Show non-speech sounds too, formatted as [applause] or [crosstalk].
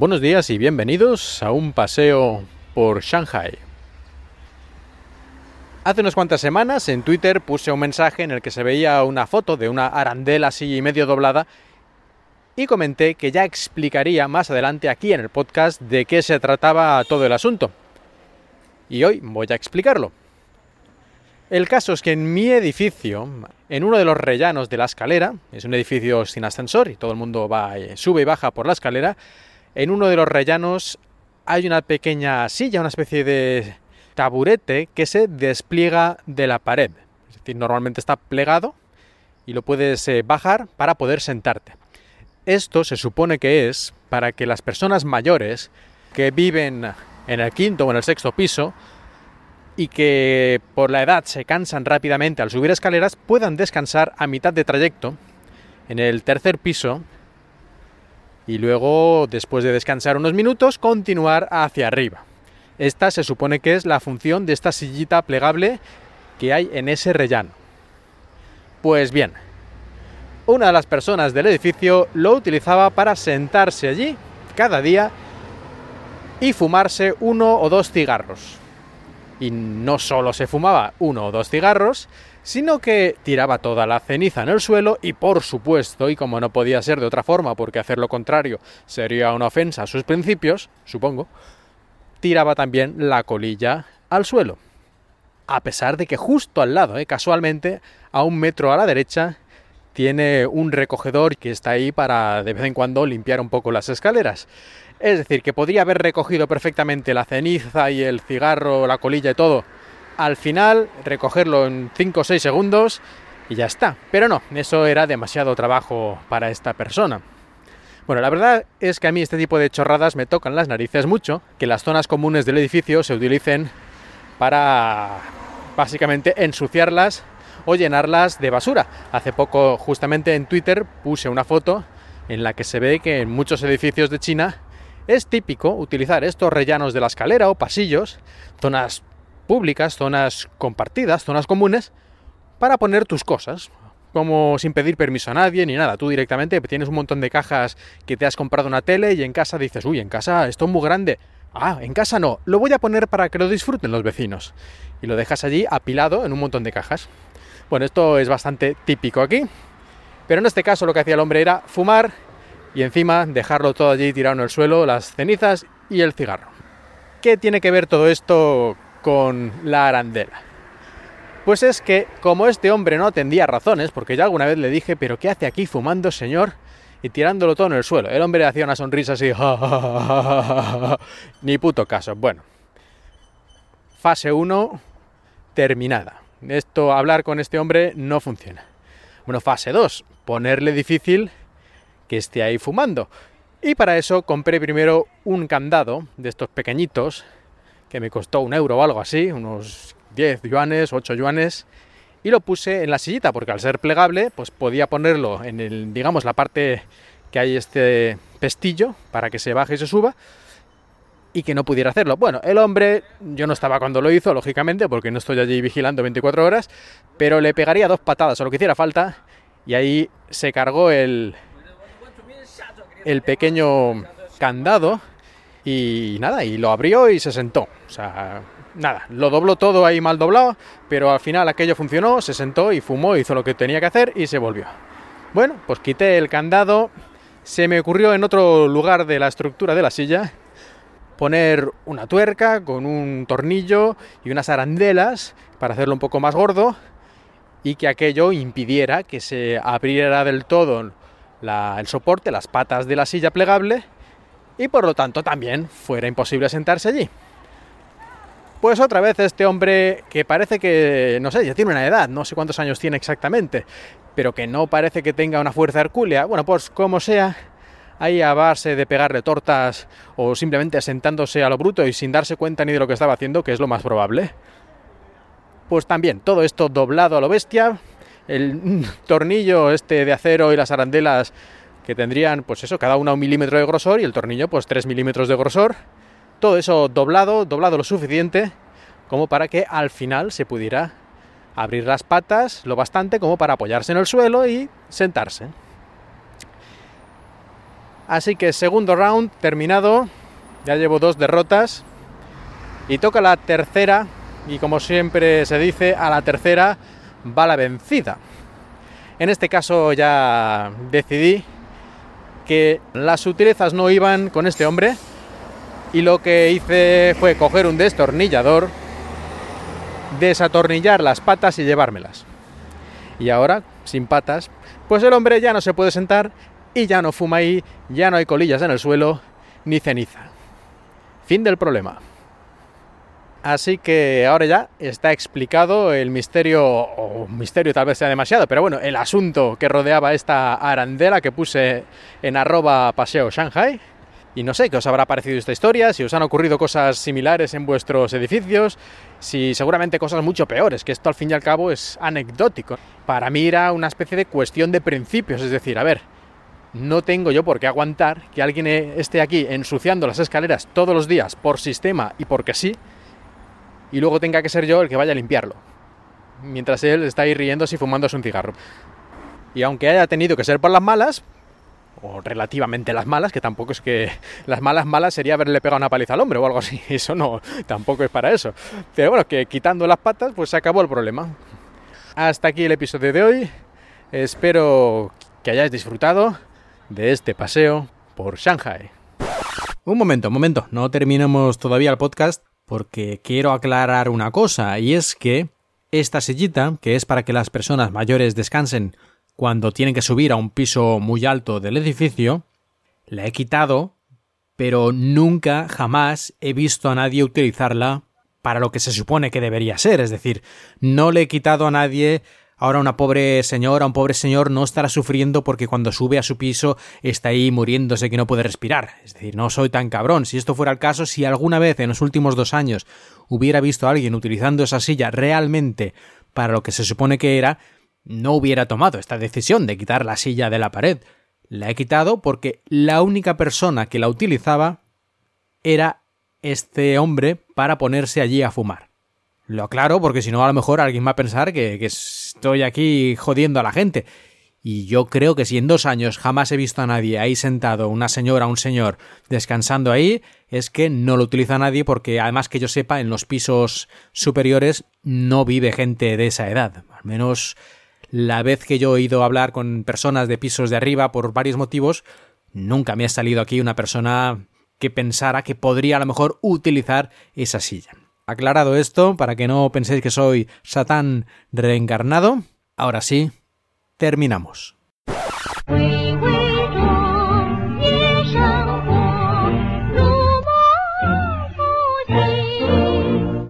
Buenos días y bienvenidos a un paseo por Shanghai. Hace unas cuantas semanas en Twitter puse un mensaje en el que se veía una foto de una arandela así medio doblada y comenté que ya explicaría más adelante aquí en el podcast de qué se trataba todo el asunto. Y hoy voy a explicarlo. El caso es que en mi edificio, en uno de los rellanos de la escalera, es un edificio sin ascensor y todo el mundo va, sube y baja por la escalera, en uno de los rellanos hay una pequeña silla, una especie de taburete que se despliega de la pared. Es decir, normalmente está plegado y lo puedes eh, bajar para poder sentarte. Esto se supone que es para que las personas mayores que viven en el quinto o en el sexto piso y que por la edad se cansan rápidamente al subir escaleras puedan descansar a mitad de trayecto en el tercer piso y luego, después de descansar unos minutos, continuar hacia arriba. Esta se supone que es la función de esta sillita plegable que hay en ese rellano. Pues bien, una de las personas del edificio lo utilizaba para sentarse allí cada día y fumarse uno o dos cigarros. Y no solo se fumaba uno o dos cigarros, sino que tiraba toda la ceniza en el suelo y por supuesto, y como no podía ser de otra forma porque hacer lo contrario sería una ofensa a sus principios, supongo, tiraba también la colilla al suelo. A pesar de que justo al lado, eh, casualmente, a un metro a la derecha, tiene un recogedor que está ahí para de vez en cuando limpiar un poco las escaleras. Es decir, que podría haber recogido perfectamente la ceniza y el cigarro, la colilla y todo al final recogerlo en 5 o 6 segundos y ya está. Pero no, eso era demasiado trabajo para esta persona. Bueno, la verdad es que a mí este tipo de chorradas me tocan las narices mucho, que las zonas comunes del edificio se utilicen para básicamente ensuciarlas o llenarlas de basura. Hace poco justamente en Twitter puse una foto en la que se ve que en muchos edificios de China es típico utilizar estos rellanos de la escalera o pasillos, zonas públicas, zonas compartidas, zonas comunes, para poner tus cosas, como sin pedir permiso a nadie ni nada. Tú directamente tienes un montón de cajas que te has comprado una tele y en casa dices, uy, en casa esto es muy grande. Ah, en casa no, lo voy a poner para que lo disfruten los vecinos. Y lo dejas allí apilado en un montón de cajas. Bueno, esto es bastante típico aquí. Pero en este caso lo que hacía el hombre era fumar y encima dejarlo todo allí tirado en el suelo, las cenizas y el cigarro. ¿Qué tiene que ver todo esto con la arandela? Pues es que como este hombre no atendía razones, porque ya alguna vez le dije, pero ¿qué hace aquí fumando, señor? Y tirándolo todo en el suelo. El hombre hacía una sonrisa así, [laughs] ni puto caso. Bueno, fase 1 terminada. Esto, hablar con este hombre no funciona. Bueno, fase 2, ponerle difícil que esté ahí fumando. Y para eso compré primero un candado de estos pequeñitos que me costó un euro o algo así, unos 10 yuanes, 8 yuanes, y lo puse en la sillita, porque al ser plegable, pues podía ponerlo en el, digamos, la parte que hay este pestillo para que se baje y se suba, y que no pudiera hacerlo. Bueno, el hombre, yo no estaba cuando lo hizo, lógicamente, porque no estoy allí vigilando 24 horas, pero le pegaría dos patadas o lo que hiciera falta, y ahí se cargó el, el pequeño candado y nada, y lo abrió y se sentó. O sea, nada, lo dobló todo ahí mal doblado, pero al final aquello funcionó, se sentó y fumó, hizo lo que tenía que hacer y se volvió. Bueno, pues quité el candado, se me ocurrió en otro lugar de la estructura de la silla poner una tuerca con un tornillo y unas arandelas para hacerlo un poco más gordo y que aquello impidiera que se abriera del todo el soporte, las patas de la silla plegable y por lo tanto también fuera imposible sentarse allí. Pues otra vez este hombre que parece que, no sé, ya tiene una edad, no sé cuántos años tiene exactamente, pero que no parece que tenga una fuerza hercúlea, bueno, pues como sea, ahí a base de pegarle tortas o simplemente sentándose a lo bruto y sin darse cuenta ni de lo que estaba haciendo, que es lo más probable. Pues también, todo esto doblado a lo bestia, el [laughs] tornillo este de acero y las arandelas que tendrían, pues eso, cada una un milímetro de grosor y el tornillo, pues 3 milímetros de grosor. Todo eso doblado, doblado lo suficiente como para que al final se pudiera abrir las patas lo bastante como para apoyarse en el suelo y sentarse. Así que segundo round terminado, ya llevo dos derrotas y toca la tercera y como siempre se dice, a la tercera va la vencida. En este caso ya decidí que las sutilezas no iban con este hombre y lo que hice fue coger un destornillador, desatornillar las patas y llevármelas. Y ahora, sin patas, pues el hombre ya no se puede sentar y ya no fuma ahí, ya no hay colillas en el suelo, ni ceniza. Fin del problema. Así que ahora ya está explicado el misterio, o misterio tal vez sea demasiado, pero bueno, el asunto que rodeaba esta arandela que puse en arroba paseo Shanghai. Y no sé qué os habrá parecido esta historia, si os han ocurrido cosas similares en vuestros edificios, si seguramente cosas mucho peores, que esto al fin y al cabo es anecdótico. Para mí era una especie de cuestión de principios, es decir, a ver, no tengo yo por qué aguantar que alguien esté aquí ensuciando las escaleras todos los días por sistema y porque sí, y luego tenga que ser yo el que vaya a limpiarlo, mientras él está ahí riéndose y fumándose un cigarro. Y aunque haya tenido que ser por las malas, o relativamente las malas, que tampoco es que las malas malas sería haberle pegado una paliza al hombre o algo así, [laughs] eso no, tampoco es para eso. Pero bueno, que quitando las patas, pues se acabó el problema. Hasta aquí el episodio de hoy. Espero que hayáis disfrutado de este paseo por Shanghai. Un momento, un momento, no terminamos todavía el podcast porque quiero aclarar una cosa, y es que esta sillita, que es para que las personas mayores descansen cuando tienen que subir a un piso muy alto del edificio, la he quitado, pero nunca, jamás he visto a nadie utilizarla para lo que se supone que debería ser, es decir, no le he quitado a nadie Ahora una pobre señora, un pobre señor no estará sufriendo porque cuando sube a su piso está ahí muriéndose que no puede respirar. Es decir, no soy tan cabrón. Si esto fuera el caso, si alguna vez en los últimos dos años hubiera visto a alguien utilizando esa silla realmente para lo que se supone que era, no hubiera tomado esta decisión de quitar la silla de la pared. La he quitado porque la única persona que la utilizaba era este hombre para ponerse allí a fumar. Lo aclaro porque si no a lo mejor alguien va a pensar que, estoy aquí jodiendo a la gente. Y yo creo que si en dos años jamás he visto a nadie ahí sentado, una señora, un señor, descansando ahí, es que no lo utiliza nadie porque además que yo sepa, en los pisos superiores no vive gente de esa edad. Al menos la vez que yo he ido a hablar con personas de pisos de arriba por varios motivos, nunca me ha salido aquí una persona que pensara que podría a lo mejor utilizar esa silla. Aclarado esto, para que no penséis que soy Satán reencarnado, ahora sí, terminamos.